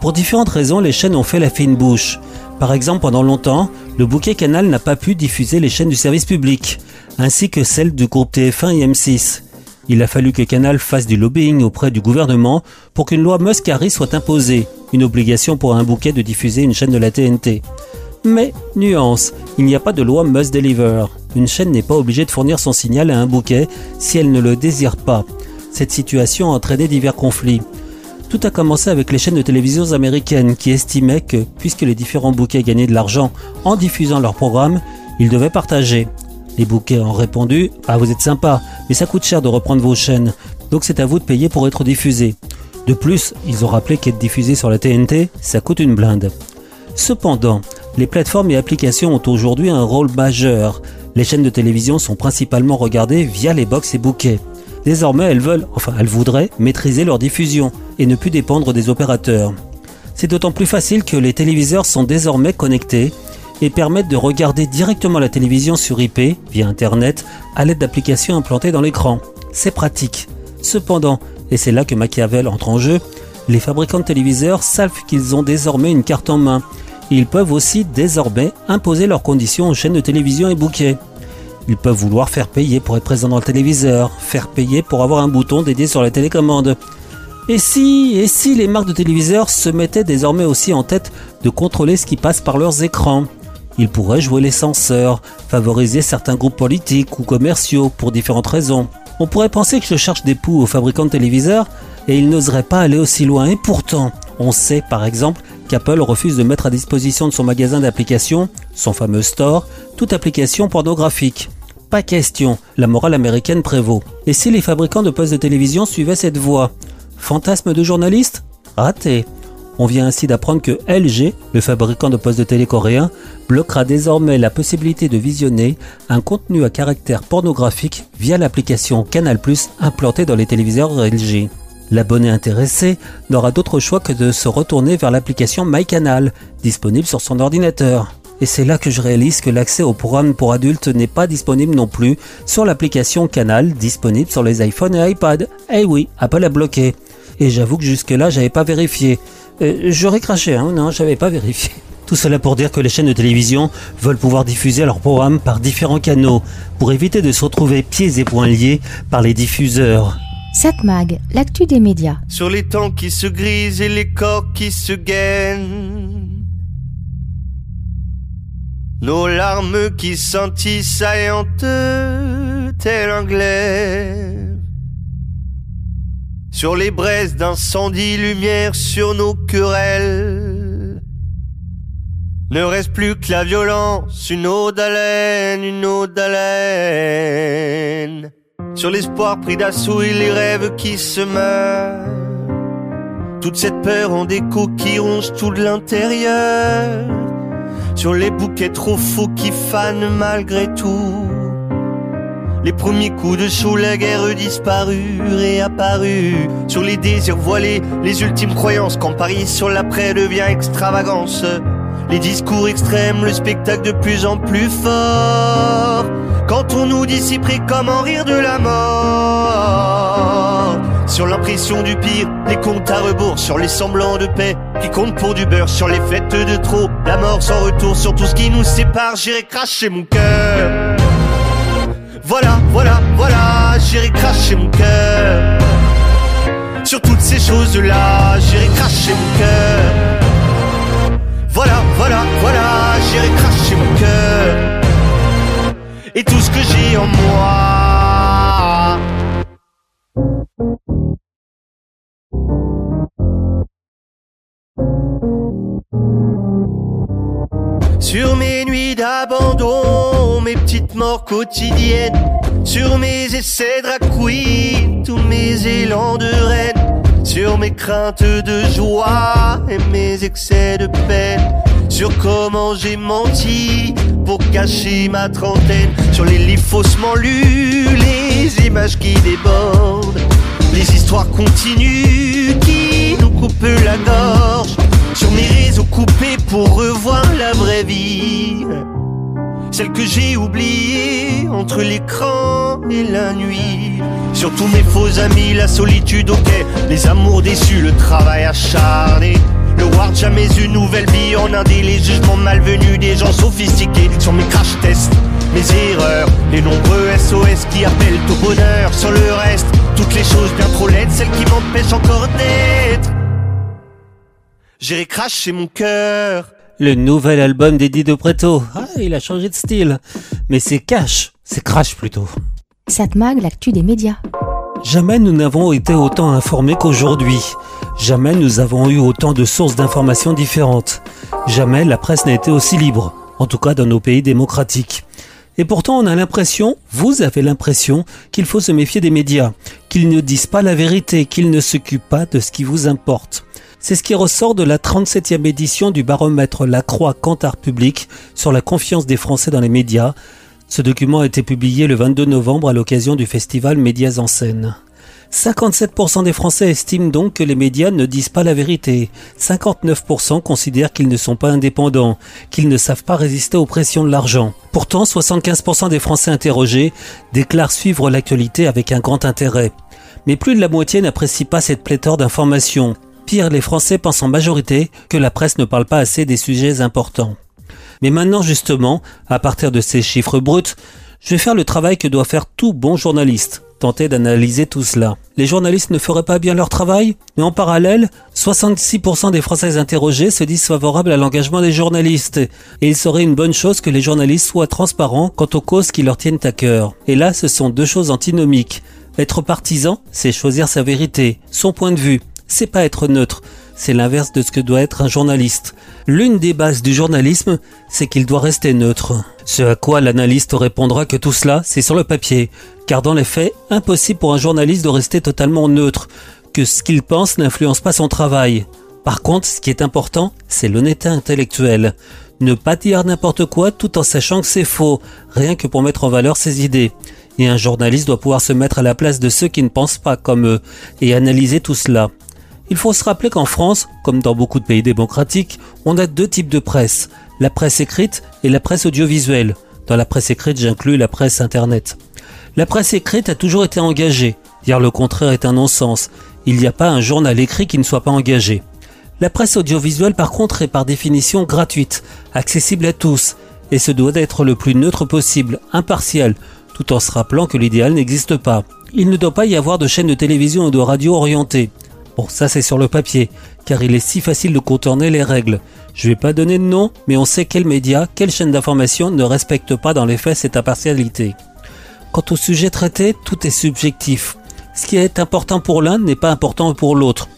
[SPEAKER 1] Pour différentes raisons, les chaînes ont fait la fine bouche. Par exemple, pendant longtemps, le bouquet Canal n'a pas pu diffuser les chaînes du service public, ainsi que celles du groupe TF1 et M6. Il a fallu que Canal fasse du lobbying auprès du gouvernement pour qu'une loi Muscari soit imposée, une obligation pour un bouquet de diffuser une chaîne de la TNT. Mais, nuance, il n'y a pas de loi must deliver. Une chaîne n'est pas obligée de fournir son signal à un bouquet si elle ne le désire pas. Cette situation a entraîné divers conflits. Tout a commencé avec les chaînes de télévision américaines qui estimaient que, puisque les différents bouquets gagnaient de l'argent en diffusant leurs programmes, ils devaient partager. Les bouquets ont répondu Ah, vous êtes sympa, mais ça coûte cher de reprendre vos chaînes, donc c'est à vous de payer pour être diffusé. De plus, ils ont rappelé qu'être diffusé sur la TNT, ça coûte une blinde. Cependant, les plateformes et applications ont aujourd'hui un rôle majeur. Les chaînes de télévision sont principalement regardées via les box et bouquets. Désormais, elles veulent, enfin elles voudraient, maîtriser leur diffusion et ne plus dépendre des opérateurs. C'est d'autant plus facile que les téléviseurs sont désormais connectés et permettent de regarder directement la télévision sur IP, via Internet, à l'aide d'applications implantées dans l'écran. C'est pratique. Cependant, et c'est là que Machiavel entre en jeu, les fabricants de téléviseurs savent qu'ils ont désormais une carte en main. Ils peuvent aussi désormais imposer leurs conditions aux chaînes de télévision et bouquets. Ils peuvent vouloir faire payer pour être présent dans le téléviseur, faire payer pour avoir un bouton dédié sur la télécommande. Et si, et si les marques de téléviseurs se mettaient désormais aussi en tête de contrôler ce qui passe par leurs écrans? Ils pourraient jouer les censeurs, favoriser certains groupes politiques ou commerciaux pour différentes raisons. On pourrait penser que je cherche des poux aux fabricants de téléviseurs et ils n'oseraient pas aller aussi loin. Et pourtant, on sait par exemple qu'Apple refuse de mettre à disposition de son magasin d'applications, son fameux store, toute application pornographique. Pas question, la morale américaine prévaut. Et si les fabricants de postes de télévision suivaient cette voie? Fantasme de journaliste? Raté. On vient ainsi d'apprendre que LG, le fabricant de postes de télé coréen, bloquera désormais la possibilité de visionner un contenu à caractère pornographique via l'application Canal+ implantée dans les téléviseurs LG. L'abonné intéressé n'aura d'autre choix que de se retourner vers l'application MyCanal, disponible sur son ordinateur. Et c'est là que je réalise que l'accès au programme pour adultes n'est pas disponible non plus sur l'application Canal disponible sur les iPhones et iPad. Eh oui, Apple a bloqué. Et j'avoue que jusque-là, j'avais pas vérifié. Euh, J'aurais craché, hein, non, j'avais pas vérifié. Tout cela pour dire que les chaînes de télévision veulent pouvoir diffuser leurs programmes par différents canaux, pour éviter de se retrouver pieds et poings liés par les diffuseurs.
[SPEAKER 2] Satmag, l'actu des médias.
[SPEAKER 14] Sur les temps qui se grisent et les corps qui se gainent. Nos larmes qui sentissent saillantes, tel un glaive. Sur les braises d'incendie, lumière sur nos querelles. Ne reste plus que la violence, une ode d'haleine, une ode d'haleine. Sur l'espoir pris d'assaut et les rêves qui se meurent. Toute cette peur en déco qui ronge tout de l'intérieur. Sur les bouquets trop faux qui fanent malgré tout. Les premiers coups de chaud, la guerre disparue, réapparue. Sur les désirs voilés, les ultimes croyances, quand Paris sur l'après devient extravagance. Les discours extrêmes, le spectacle de plus en plus fort. Quand on nous dit si près rire de la mort. Sur l'impression du pire, les comptes à rebours, sur les semblants de paix qui comptent pour du beurre, sur les fêtes de trop, la mort sans retour, sur tout ce qui nous sépare, j'irai cracher mon cœur. Voilà, voilà, voilà, j'irai cracher mon cœur. Sur toutes ces choses-là, j'irai cracher mon cœur. Voilà, voilà, voilà, j'irai cracher mon cœur. Et tout ce que j'ai en moi. Sur mes nuits d'abandon, mes petites morts quotidiennes, sur mes essais drag queen, tous mes élans de reine, sur mes craintes de joie et mes excès de peine, sur comment j'ai menti pour cacher ma trentaine, sur les livres faussement lus, les images qui débordent, les histoires continues qui nous coupent la gorge, sur mes réseaux coupés pour revoir la vraie vie. Celle que j'ai oubliée entre l'écran et la nuit. Sur tous mes faux amis, la solitude, ok. Les amours déçus, le travail acharné. Le Ward, jamais une nouvelle vie en Inde. Les jugements malvenus des gens sophistiqués sur mes crash tests. Mes erreurs, les nombreux SOS qui appellent au bonheur. Sur le reste, toutes les choses bien trop laides, celles qui m'empêchent encore d'être. J'irai cracher mon cœur.
[SPEAKER 1] Le nouvel album d'Eddie De Preto. Ah, il a changé de style. Mais c'est cash, c'est crash plutôt.
[SPEAKER 2] Satmag, l'actu des médias.
[SPEAKER 1] Jamais nous n'avons été autant informés qu'aujourd'hui. Jamais nous avons eu autant de sources d'informations différentes. Jamais la presse n'a été aussi libre, en tout cas dans nos pays démocratiques. Et pourtant, on a l'impression, vous avez l'impression, qu'il faut se méfier des médias, qu'ils ne disent pas la vérité, qu'ils ne s'occupent pas de ce qui vous importe. C'est ce qui ressort de la 37e édition du baromètre La Croix Cantar Public sur la confiance des Français dans les médias. Ce document a été publié le 22 novembre à l'occasion du festival Médias en scène. 57% des Français estiment donc que les médias ne disent pas la vérité. 59% considèrent qu'ils ne sont pas indépendants, qu'ils ne savent pas résister aux pressions de l'argent. Pourtant, 75% des Français interrogés déclarent suivre l'actualité avec un grand intérêt. Mais plus de la moitié n'apprécie pas cette pléthore d'informations. Pire, les Français pensent en majorité que la presse ne parle pas assez des sujets importants. Mais maintenant, justement, à partir de ces chiffres bruts, je vais faire le travail que doit faire tout bon journaliste tenter d'analyser tout cela. Les journalistes ne feraient pas bien leur travail, mais en parallèle, 66% des Français interrogés se disent favorables à l'engagement des journalistes, et il serait une bonne chose que les journalistes soient transparents quant aux causes qui leur tiennent à cœur. Et là, ce sont deux choses antinomiques. Être partisan, c'est choisir sa vérité, son point de vue. C'est pas être neutre, c'est l'inverse de ce que doit être un journaliste. L'une des bases du journalisme, c'est qu'il doit rester neutre. Ce à quoi l'analyste répondra que tout cela, c'est sur le papier, car dans les faits, impossible pour un journaliste de rester totalement neutre, que ce qu'il pense n'influence pas son travail. Par contre, ce qui est important, c'est l'honnêteté intellectuelle. Ne pas dire n'importe quoi tout en sachant que c'est faux, rien que pour mettre en valeur ses idées. Et un journaliste doit pouvoir se mettre à la place de ceux qui ne pensent pas comme eux et analyser tout cela. Il faut se rappeler qu'en France, comme dans beaucoup de pays démocratiques, on a deux types de presse, la presse écrite et la presse audiovisuelle. Dans la presse écrite, j'inclus la presse Internet. La presse écrite a toujours été engagée. Dire le contraire est un non-sens. Il n'y a pas un journal écrit qui ne soit pas engagé. La presse audiovisuelle, par contre, est par définition gratuite, accessible à tous, et se doit d'être le plus neutre possible, impartial, tout en se rappelant que l'idéal n'existe pas. Il ne doit pas y avoir de chaîne de télévision ou de radio orientée. Bon, ça c'est sur le papier, car il est si facile de contourner les règles. Je vais pas donner de nom, mais on sait quels médias, quelle chaîne d'information ne respectent pas dans les faits cette impartialité. Quant au sujet traité, tout est subjectif. Ce qui est important pour l'un n'est pas important pour l'autre.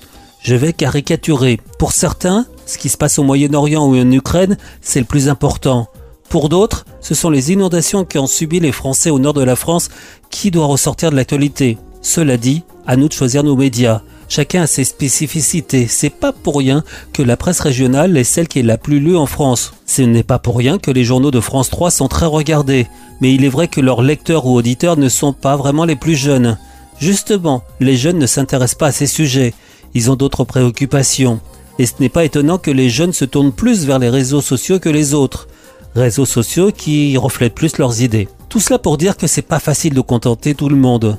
[SPEAKER 1] Je vais caricaturer. Pour certains, ce qui se passe au Moyen-Orient ou en Ukraine, c'est le plus important. Pour d'autres, ce sont les inondations qu'ont subi les Français au nord de la France qui doit ressortir de l'actualité. Cela dit, à nous de choisir nos médias. Chacun a ses spécificités. C'est pas pour rien que la presse régionale est celle qui est la plus lue en France. Ce n'est pas pour rien que les journaux de France 3 sont très regardés. Mais il est vrai que leurs lecteurs ou auditeurs ne sont pas vraiment les plus jeunes. Justement, les jeunes ne s'intéressent pas à ces sujets. Ils ont d'autres préoccupations. Et ce n'est pas étonnant que les jeunes se tournent plus vers les réseaux sociaux que les autres. Réseaux sociaux qui reflètent plus leurs idées. Tout cela pour dire que c'est pas facile de contenter tout le monde.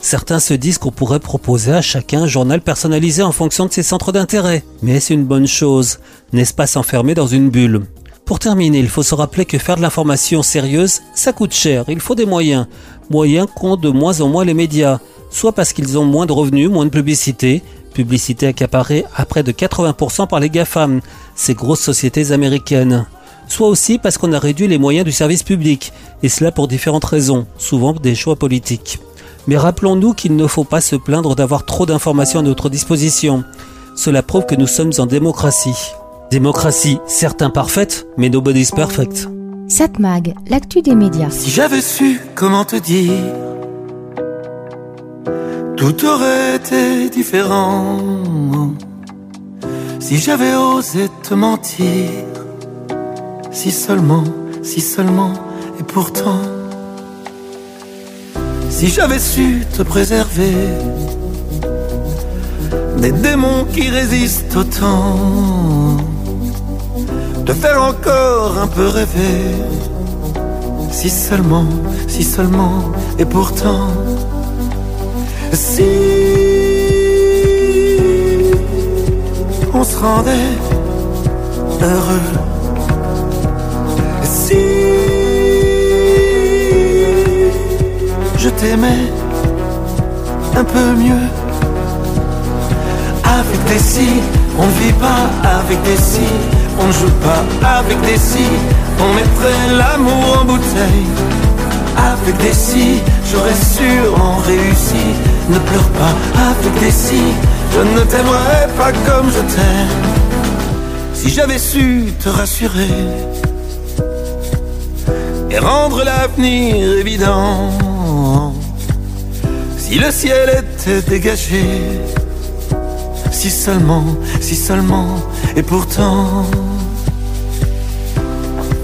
[SPEAKER 1] Certains se disent qu'on pourrait proposer à chacun un journal personnalisé en fonction de ses centres d'intérêt. Mais c'est une bonne chose, n'est-ce pas s'enfermer dans une bulle? Pour terminer, il faut se rappeler que faire de l'information sérieuse, ça coûte cher, il faut des moyens. Moyens qu'ont de moins en moins les médias, soit parce qu'ils ont moins de revenus, moins de publicité, publicité accaparée à près de 80% par les GAFAM, ces grosses sociétés américaines. Soit aussi parce qu'on a réduit les moyens du service public, et cela pour différentes raisons, souvent des choix politiques. Mais rappelons-nous qu'il ne faut pas se plaindre d'avoir trop d'informations à notre disposition. Cela prouve que nous sommes en démocratie. Démocratie, certes imparfaite, mais nobody's perfect.
[SPEAKER 2] Satmag, l'actu des médias.
[SPEAKER 15] Si j'avais su comment te dire, tout aurait été différent. Si j'avais osé te mentir, si seulement, si seulement, et pourtant. Si j'avais su te préserver des démons qui résistent au temps, te faire encore un peu rêver. Si seulement, si seulement, et pourtant, si on se rendait heureux. Si je t'aimais un peu mieux, avec des si, on ne vit pas avec des si, on ne joue pas avec des si, on mettrait l'amour en bouteille. Avec des si, j'aurais sûrement réussi. Ne pleure pas avec des si, je ne t'aimerais pas comme je t'aime. Si j'avais su te rassurer et rendre l'avenir évident, si le ciel était dégagé, si seulement, si seulement, et pourtant,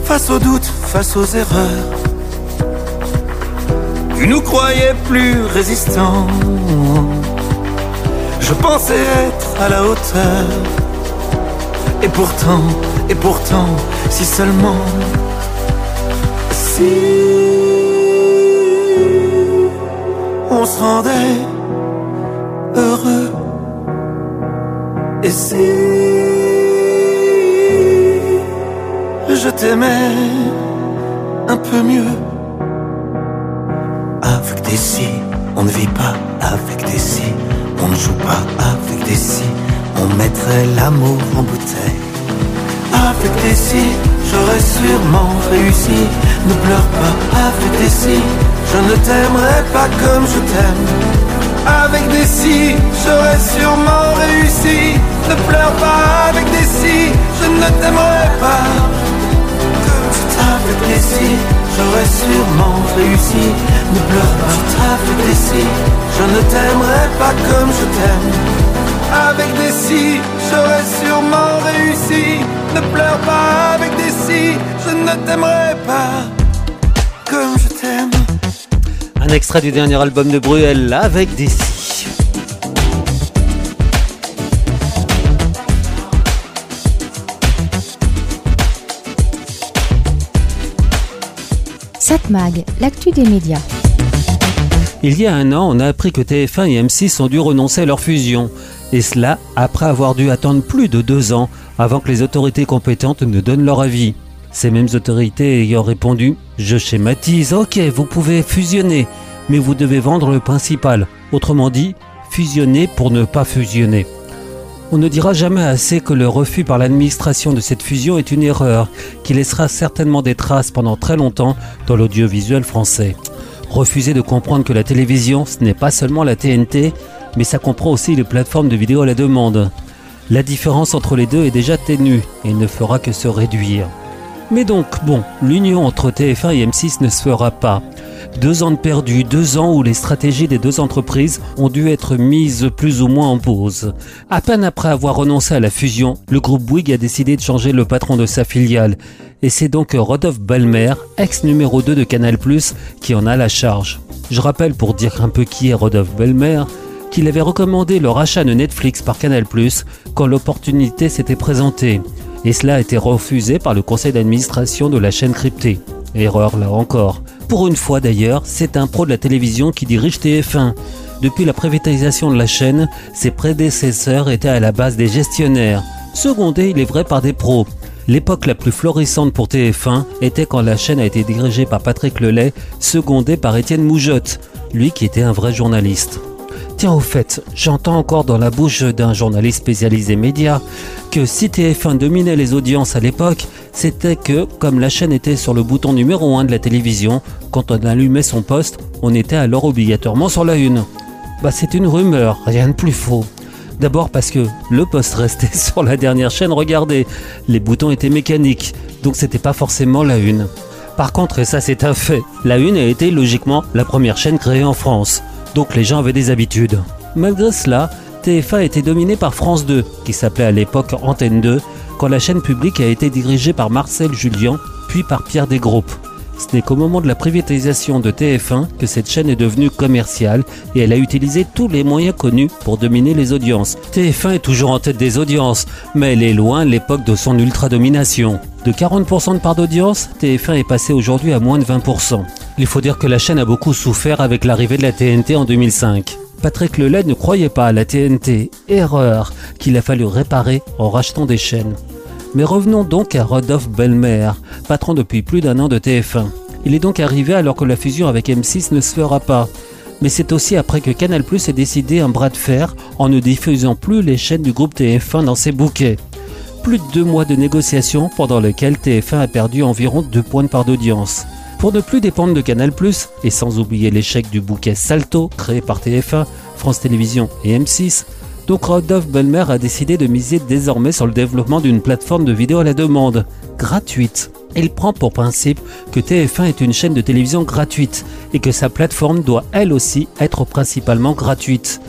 [SPEAKER 15] face aux doutes, face aux erreurs, tu nous croyais plus résistants. Je pensais être à la hauteur. Et pourtant, et pourtant, si seulement, si on se rendait heureux. Et si je t'aimais un peu mieux? Avec des si, on ne vit pas avec des si, on ne joue pas avec des si, on mettrait l'amour en bouteille. Avec des si, j'aurais sûrement réussi. Ne pleure pas avec des si, je ne t'aimerais pas comme je t'aime. Avec des si, j'aurais sûrement réussi. Ne pleure pas avec des si, je ne t'aimerais pas comme je. Avec des si, j'aurais sûrement réussi. Ne pleure pas avec des si, je ne t'aimerais pas comme je t'aime. Avec des si, j'aurais sûrement réussi. Ne pleure pas avec des si, je ne t'aimerais pas comme je.
[SPEAKER 1] Un extrait du dernier album de Bruel avec des.
[SPEAKER 2] Satmag, l'actu des médias.
[SPEAKER 1] Il y a un an, on a appris que TF1 et M6 ont dû renoncer à leur fusion. Et cela après avoir dû attendre plus de deux ans avant que les autorités compétentes ne donnent leur avis. Ces mêmes autorités ayant répondu Je schématise, ok, vous pouvez fusionner, mais vous devez vendre le principal. Autrement dit, fusionner pour ne pas fusionner. On ne dira jamais assez que le refus par l'administration de cette fusion est une erreur qui laissera certainement des traces pendant très longtemps dans l'audiovisuel français. Refuser de comprendre que la télévision, ce n'est pas seulement la TNT, mais ça comprend aussi les plateformes de vidéo à la demande. La différence entre les deux est déjà ténue et ne fera que se réduire. Mais donc, bon, l'union entre TF1 et M6 ne se fera pas. Deux ans de perdu, deux ans où les stratégies des deux entreprises ont dû être mises plus ou moins en pause. À peine après avoir renoncé à la fusion, le groupe Bouygues a décidé de changer le patron de sa filiale. Et c'est donc Rodolphe Balmer, ex numéro 2 de Canal+, qui en a la charge. Je rappelle pour dire un peu qui est Rodolphe Balmer, qu'il avait recommandé le rachat de Netflix par Canal+, quand l'opportunité s'était présentée. Et cela a été refusé par le conseil d'administration de la chaîne cryptée. Erreur là encore. Pour une fois d'ailleurs, c'est un pro de la télévision qui dirige TF1. Depuis la privatisation de la chaîne, ses prédécesseurs étaient à la base des gestionnaires, secondés il est vrai par des pros. L'époque la plus florissante pour TF1 était quand la chaîne a été dirigée par Patrick Lelay, secondé par Étienne Moujotte, lui qui était un vrai journaliste. Tiens, au fait, j'entends encore dans la bouche d'un journaliste spécialisé médias que si TF1 dominait les audiences à l'époque, c'était que, comme la chaîne était sur le bouton numéro 1 de la télévision, quand on allumait son poste, on était alors obligatoirement sur la une. Bah, c'est une rumeur, rien de plus faux. D'abord parce que le poste restait sur la dernière chaîne, regardez, les boutons étaient mécaniques, donc c'était pas forcément la une. Par contre, et ça c'est un fait, la une a été logiquement la première chaîne créée en France donc les gens avaient des habitudes. Malgré cela, TF1 était dominé par France 2, qui s'appelait à l'époque Antenne 2, quand la chaîne publique a été dirigée par Marcel Julien, puis par Pierre Desgroupes. Ce n'est qu'au moment de la privatisation de TF1 que cette chaîne est devenue commerciale et elle a utilisé tous les moyens connus pour dominer les audiences. TF1 est toujours en tête des audiences, mais elle est loin de l'époque de son ultra-domination. De 40% de part d'audience, TF1 est passé aujourd'hui à moins de 20%. Il faut dire que la chaîne a beaucoup souffert avec l'arrivée de la TNT en 2005. Patrick Lelay ne croyait pas à la TNT, erreur qu'il a fallu réparer en rachetant des chaînes. Mais revenons donc à Rodolphe Belmer, patron depuis plus d'un an de TF1. Il est donc arrivé alors que la fusion avec M6 ne se fera pas. Mais c'est aussi après que Canal Plus ait décidé un bras de fer en ne diffusant plus les chaînes du groupe TF1 dans ses bouquets. Plus de deux mois de négociations pendant lesquels TF1 a perdu environ deux points de part d'audience. Pour ne plus dépendre de Canal+, et sans oublier l'échec du bouquet Salto créé par TF1, France Télévisions et M6, donc Rodolphe Belmer a décidé de miser désormais sur le développement d'une plateforme de vidéo à la demande, gratuite. Il prend pour principe que TF1 est une chaîne de télévision gratuite et que sa plateforme doit elle aussi être principalement gratuite.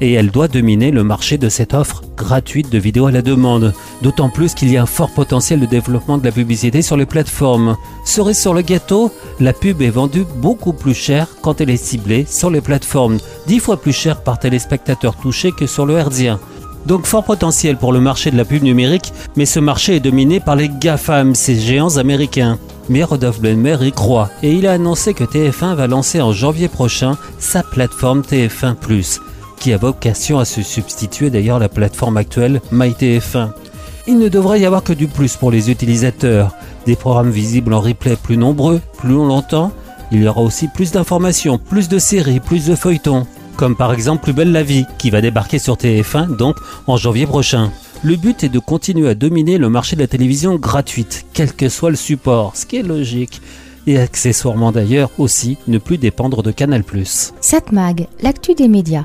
[SPEAKER 1] Et elle doit dominer le marché de cette offre gratuite de vidéo à la demande, d'autant plus qu'il y a un fort potentiel de développement de la publicité sur les plateformes. Cerise sur le gâteau, la pub est vendue beaucoup plus cher quand elle est ciblée sur les plateformes, dix fois plus cher par téléspectateur touché que sur le herdien. Donc fort potentiel pour le marché de la pub numérique, mais ce marché est dominé par les GAFAM, ces géants américains. Mais Rodolphe Belmer y croit et il a annoncé que TF1 va lancer en janvier prochain sa plateforme TF1+, qui a vocation à se substituer d'ailleurs la plateforme actuelle MyTF1. Il ne devrait y avoir que du plus pour les utilisateurs, des programmes visibles en replay plus nombreux, plus longtemps, il y aura aussi plus d'informations, plus de séries, plus de feuilletons comme par exemple Plus belle la vie, qui va débarquer sur TF1 donc en janvier prochain. Le but est de continuer à dominer le marché de la télévision gratuite, quel que soit le support, ce qui est logique. Et accessoirement d'ailleurs aussi ne plus dépendre de Canal+.
[SPEAKER 2] Satmag, l'actu des médias.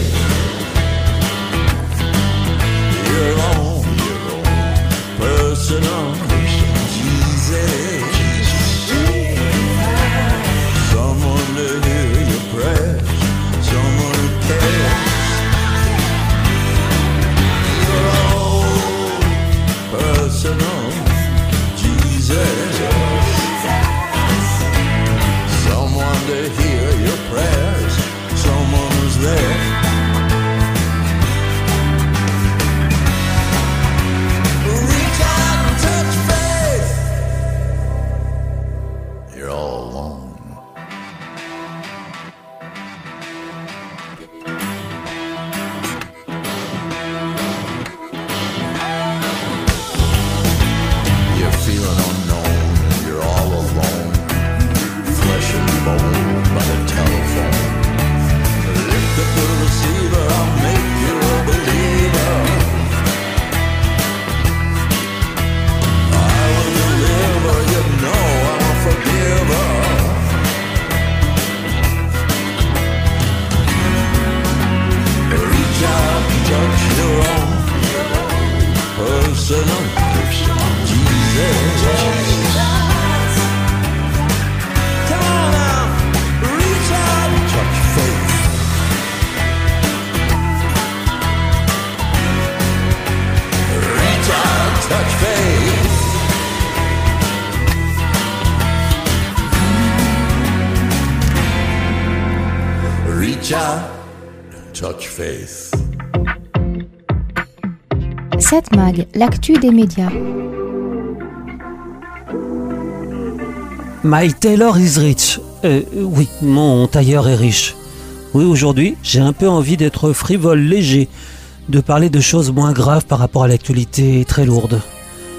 [SPEAKER 15] faith.
[SPEAKER 2] 7 Mag, l'actu des médias.
[SPEAKER 1] My tailor is rich. Euh, oui, mon tailleur est riche. Oui, aujourd'hui, j'ai un peu envie d'être frivole, léger, de parler de choses moins graves par rapport à l'actualité très lourde.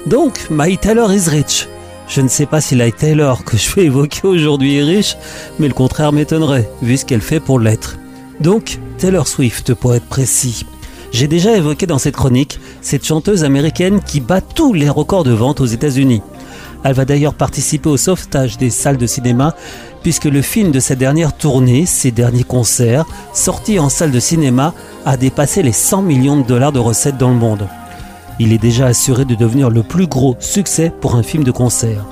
[SPEAKER 1] Donc, My tailor is rich. Je ne sais pas si la Taylor que je vais évoquer aujourd'hui est riche, mais le contraire m'étonnerait, vu ce qu'elle fait pour l'être. Donc, Taylor Swift, pour être précis. J'ai déjà évoqué dans cette chronique cette chanteuse américaine qui bat tous les records de vente aux États-Unis. Elle va d'ailleurs participer au sauvetage des salles de cinéma puisque le film de sa dernière tournée, ses derniers concerts, sortis en salle de cinéma, a dépassé les 100 millions de dollars de recettes dans le monde. Il est déjà assuré de devenir le plus gros succès pour un film de concert.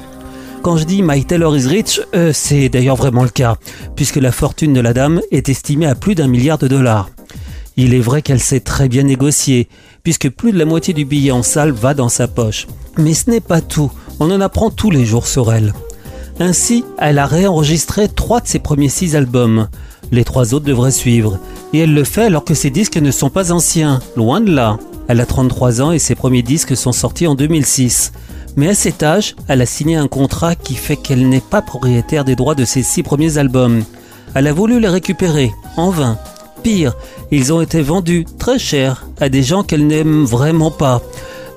[SPEAKER 1] Quand je dis My Taylor is rich, euh, c'est d'ailleurs vraiment le cas, puisque la fortune de la dame est estimée à plus d'un milliard de dollars. Il est vrai qu'elle sait très bien négocier, puisque plus de la moitié du billet en salle va dans sa poche. Mais ce n'est pas tout, on en apprend tous les jours sur elle. Ainsi, elle a réenregistré trois de ses premiers six albums. Les trois autres devraient suivre. Et elle le fait alors que ses disques ne sont pas anciens, loin de là. Elle a 33 ans et ses premiers disques sont sortis en 2006. Mais à cet âge, elle a signé un contrat qui fait qu'elle n'est pas propriétaire des droits de ses six premiers albums. Elle a voulu les récupérer, en vain. Pire, ils ont été vendus très cher à des gens qu'elle n'aime vraiment pas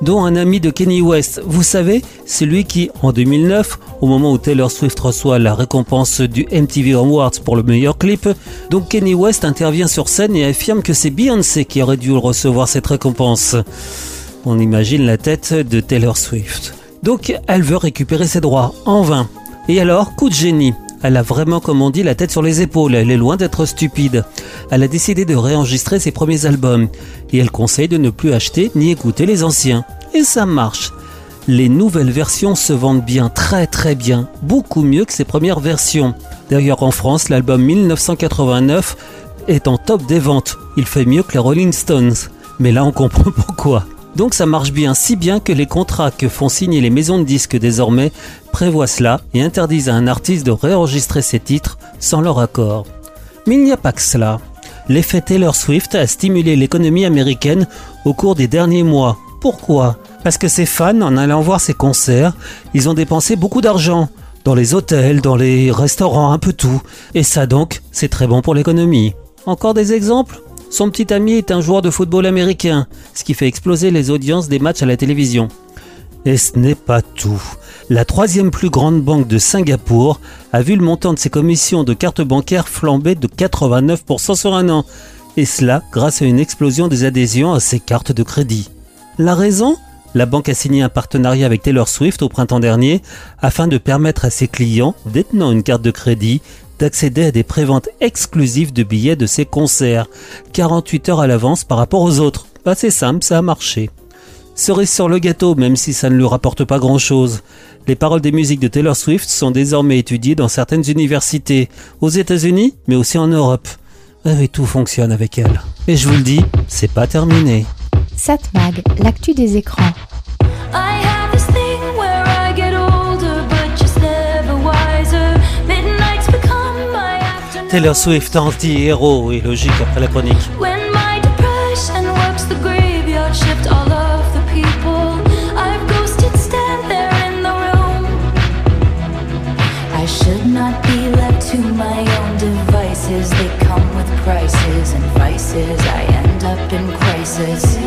[SPEAKER 1] dont un ami de Kenny West. Vous savez, celui qui, en 2009, au moment où Taylor Swift reçoit la récompense du MTV Awards pour le meilleur clip, donc Kenny West intervient sur scène et affirme que c'est Beyoncé qui aurait dû recevoir cette récompense. On imagine la tête de Taylor Swift. Donc elle veut récupérer ses droits, en vain. Et alors, coup de génie. Elle a vraiment, comme on dit, la tête sur les épaules. Elle est loin d'être stupide. Elle a décidé de réenregistrer ses premiers albums. Et elle conseille de ne plus acheter ni écouter les anciens. Et ça marche. Les nouvelles versions se vendent bien, très très bien. Beaucoup mieux que ses premières versions. D'ailleurs, en France, l'album 1989 est en top des ventes. Il fait mieux que les Rolling Stones. Mais là, on comprend pourquoi. Donc ça marche bien, si bien que les contrats que font signer les maisons de disques désormais prévoient cela et interdisent à un artiste de réenregistrer ses titres sans leur accord. Mais il n'y a pas que cela. L'effet Taylor Swift a stimulé l'économie américaine au cours des derniers mois. Pourquoi? Parce que ses fans, en allant voir ses concerts, ils ont dépensé beaucoup d'argent. Dans les hôtels, dans les restaurants, un peu tout. Et ça donc, c'est très bon pour l'économie. Encore des exemples? Son petit ami est un joueur de football américain, ce qui fait exploser les audiences des matchs à la télévision. Et ce n'est pas tout. La troisième plus grande banque de Singapour a vu le montant de ses commissions de cartes bancaires flamber de 89% sur un an. Et cela grâce à une explosion des adhésions à ses cartes de crédit. La raison? La banque a signé un partenariat avec Taylor Swift au printemps dernier afin de permettre à ses clients détenant une carte de crédit d'accéder à des préventes exclusives de billets de ses concerts, 48 heures à l'avance par rapport aux autres. Bah, c'est simple, ça a marché. Cerise sur le gâteau, même si ça ne lui rapporte pas grand-chose. Les paroles des musiques de Taylor Swift sont désormais étudiées dans certaines universités, aux États-Unis, mais aussi en Europe. Et tout fonctionne avec elle. Et je vous le dis, c'est pas terminé.
[SPEAKER 2] Satmag, l'actu des écrans.
[SPEAKER 1] Taylor Swift anti-héros et logique après la chronique.
[SPEAKER 16] They come with and. I end up in crisis.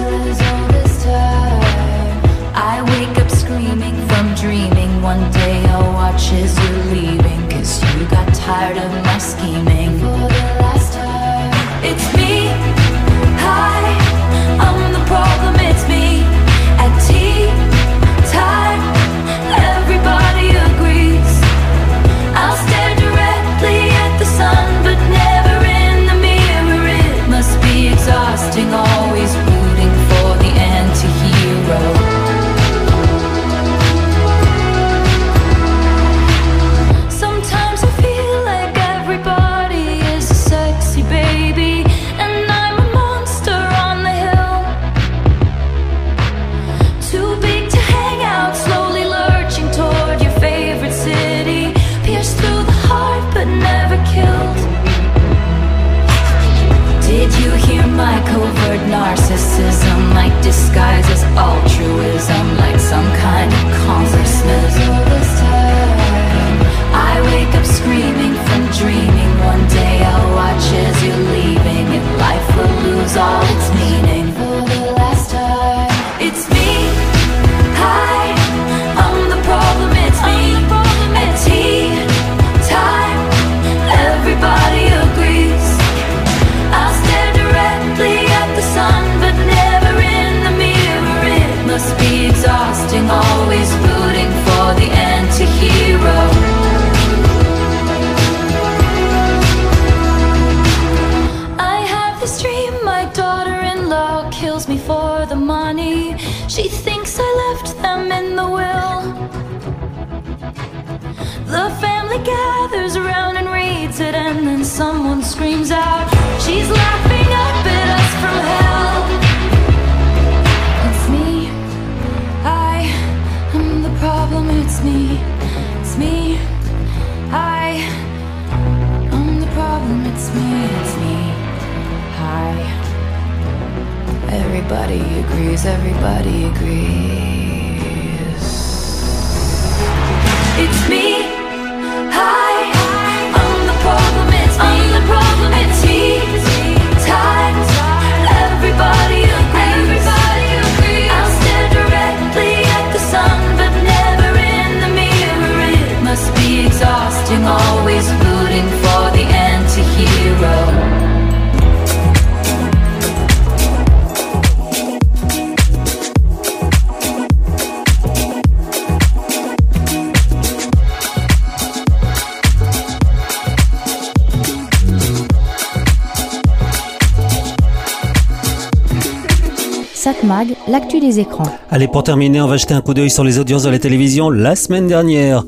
[SPEAKER 2] L'actu des écrans.
[SPEAKER 1] Allez, pour terminer, on va jeter un coup d'œil sur les audiences de la télévision la semaine dernière.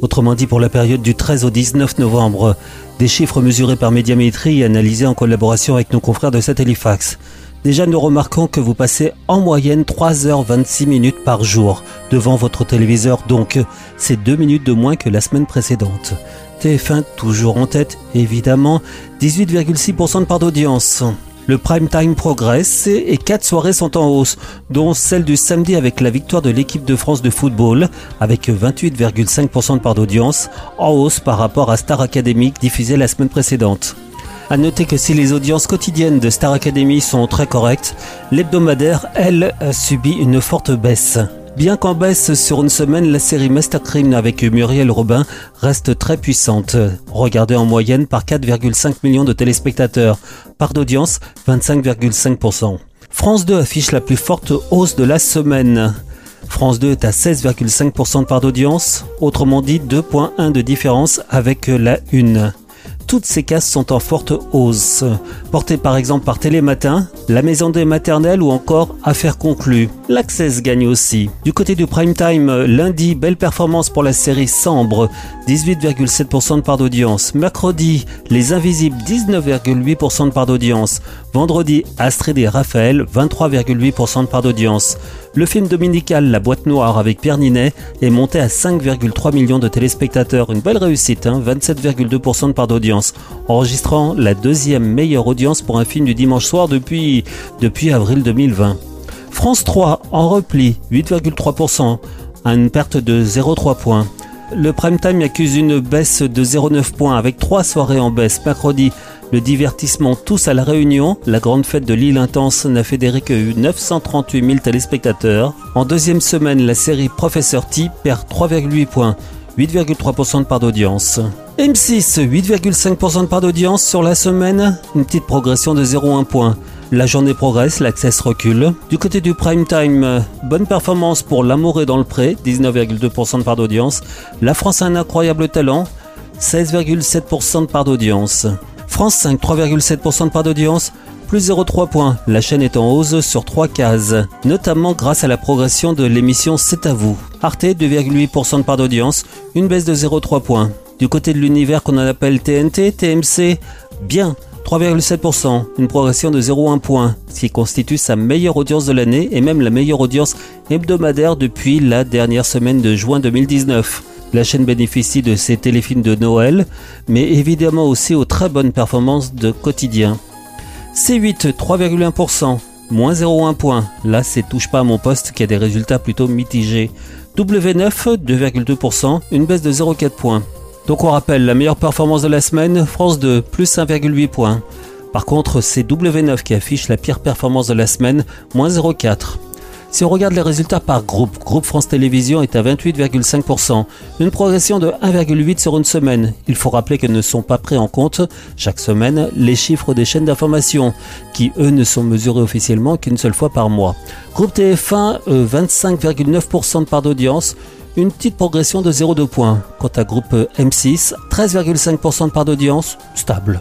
[SPEAKER 1] Autrement dit, pour la période du 13 au 19 novembre. Des chiffres mesurés par Médiamétrie et analysés en collaboration avec nos confrères de Satellifax. Déjà, nous remarquons que vous passez en moyenne 3h26 minutes par jour devant votre téléviseur, donc c'est 2 minutes de moins que la semaine précédente. TF1 toujours en tête, évidemment, 18,6% de part d'audience. Le prime time progresse et quatre soirées sont en hausse, dont celle du samedi avec la victoire de l'équipe de France de football, avec 28,5% de part d'audience, en hausse par rapport à Star Academy diffusée la semaine précédente. À noter que si les audiences quotidiennes de Star Academy sont très correctes, l'hebdomadaire, elle, a subi une forte baisse. Bien qu'en baisse sur une semaine, la série Master Crime avec Muriel Robin reste très puissante, regardée en moyenne par 4,5 millions de téléspectateurs, part d'audience 25,5%. France 2 affiche la plus forte hausse de la semaine. France 2 est à 16,5% de part d'audience, autrement dit 2,1 de différence avec la 1 toutes ces cases sont en forte hausse. Portées par exemple par Télématin, La Maison des Maternelles ou encore Affaires conclues. L'Access gagne aussi. Du côté du prime time, lundi, belle performance pour la série Sambre, 18,7% de part d'audience. Mercredi, Les Invisibles, 19,8% de part d'audience. Vendredi, Astrid et Raphaël, 23,8% de part d'audience. Le film dominical La boîte noire avec Pierre Ninet est monté à 5,3 millions de téléspectateurs. Une belle réussite, hein 27,2% de part d'audience, enregistrant la deuxième meilleure audience pour un film du dimanche soir depuis, depuis avril 2020. France 3 en repli, 8,3%, à une perte de 0,3 points. Le prime time accuse une baisse de 0,9 points avec trois soirées en baisse. Mercredi, le divertissement Tous à la Réunion, la grande fête de l'île intense, n'a fédéré que 938 000 téléspectateurs. En deuxième semaine, la série Professeur T perd 3,8 points, 8,3% de part d'audience. M6, 8,5% de part d'audience sur la semaine, une petite progression de 0,1 point. La journée progresse, l'accès recule. Du côté du prime time, bonne performance pour L'amour est dans le pré, 19,2% de part d'audience. La France a un incroyable talent, 16,7% de part d'audience. France 5, 3,7% de part d'audience, plus 0,3 points. La chaîne est en hausse sur 3 cases, notamment grâce à la progression de l'émission C'est à vous. Arte, 2,8% de part d'audience, une baisse de 0,3 points. Du côté de l'univers qu'on appelle TNT, TMC, bien, 3,7%, une progression de 0,1 point, ce qui constitue sa meilleure audience de l'année et même la meilleure audience hebdomadaire depuis la dernière semaine de juin 2019. La chaîne bénéficie de ses téléfilms de Noël, mais évidemment aussi aux très bonnes performances de quotidien. C8, 3,1%, moins 0,1 point. Là, c'est touche pas à mon poste qui a des résultats plutôt mitigés. W9, 2,2%, une baisse de 0,4 points. Donc on rappelle, la meilleure performance de la semaine, France 2, plus 1,8 points. Par contre, c'est W9 qui affiche la pire performance de la semaine, moins 0,4. Si on regarde les résultats par groupe, Groupe France Télévisions est à 28,5%, une progression de 1,8 sur une semaine. Il faut rappeler que ne sont pas pris en compte chaque semaine les chiffres des chaînes d'information, qui eux ne sont mesurés officiellement qu'une seule fois par mois. Groupe TF1, euh, 25,9% de part d'audience, une petite progression de 0,2 points. Quant à groupe M6, 13,5% de part d'audience, stable.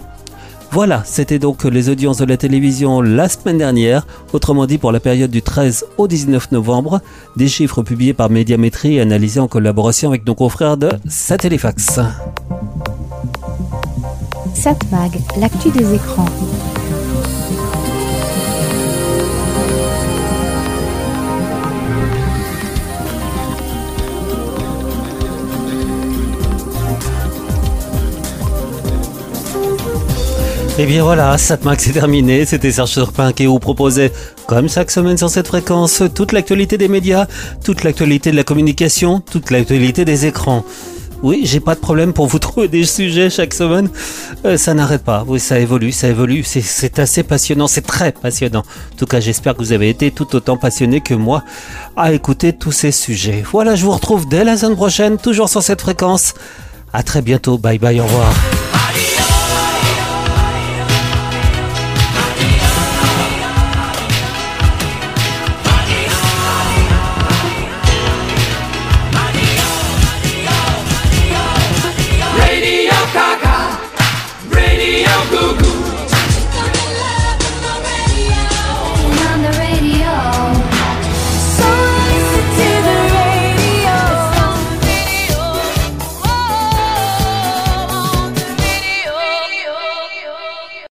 [SPEAKER 1] Voilà, c'était donc les audiences de la télévision la semaine dernière, autrement dit pour la période du 13 au 19 novembre, des chiffres publiés par Médiamétrie et analysés en collaboration avec nos confrères de Satellifax.
[SPEAKER 2] Satmag, l'actu des écrans.
[SPEAKER 1] Et bien voilà, Satmac c'est terminé. C'était Serge Surpin qui vous proposait, comme chaque semaine sur cette fréquence, toute l'actualité des médias, toute l'actualité de la communication, toute l'actualité des écrans. Oui, j'ai pas de problème pour vous trouver des sujets chaque semaine. Euh, ça n'arrête pas. Oui, ça évolue, ça évolue. C'est assez passionnant, c'est très passionnant. En tout cas, j'espère que vous avez été tout autant passionné que moi à écouter tous ces sujets. Voilà, je vous retrouve dès la semaine prochaine, toujours sur cette fréquence. À très bientôt. Bye bye, au revoir.